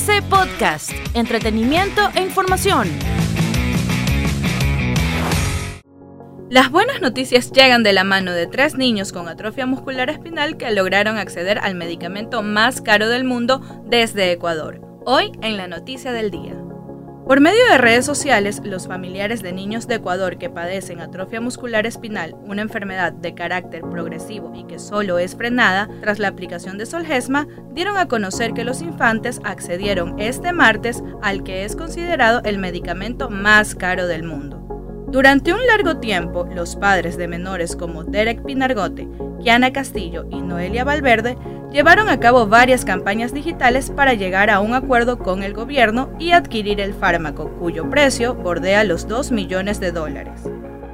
TC Podcast, entretenimiento e información. Las buenas noticias llegan de la mano de tres niños con atrofia muscular espinal que lograron acceder al medicamento más caro del mundo desde Ecuador. Hoy en la noticia del día. Por medio de redes sociales, los familiares de niños de Ecuador que padecen atrofia muscular espinal, una enfermedad de carácter progresivo y que solo es frenada tras la aplicación de Solgesma, dieron a conocer que los infantes accedieron este martes al que es considerado el medicamento más caro del mundo. Durante un largo tiempo, los padres de menores como Derek Pinargote, Kiana Castillo y Noelia Valverde llevaron a cabo varias campañas digitales para llegar a un acuerdo con el gobierno y adquirir el fármaco, cuyo precio bordea los 2 millones de dólares.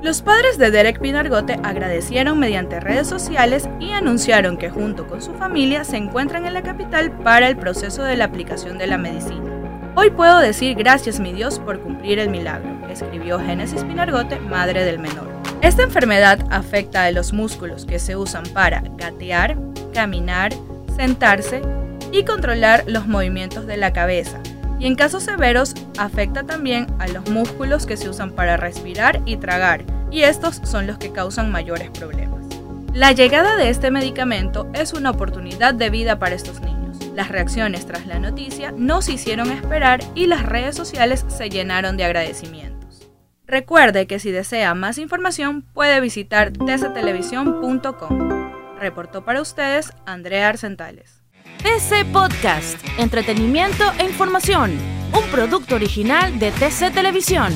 Los padres de Derek Pinargote agradecieron mediante redes sociales y anunciaron que junto con su familia se encuentran en la capital para el proceso de la aplicación de la medicina. Hoy puedo decir gracias mi Dios por cumplir el milagro, escribió Génesis Pinargote, madre del menor. Esta enfermedad afecta a los músculos que se usan para gatear, caminar, sentarse y controlar los movimientos de la cabeza. Y en casos severos afecta también a los músculos que se usan para respirar y tragar, y estos son los que causan mayores problemas. La llegada de este medicamento es una oportunidad de vida para estos niños las reacciones tras la noticia no se hicieron esperar y las redes sociales se llenaron de agradecimientos. Recuerde que si desea más información puede visitar tctelevisión.com. Reportó para ustedes Andrea Arcentales. TC Podcast, entretenimiento e información, un producto original de TC Televisión.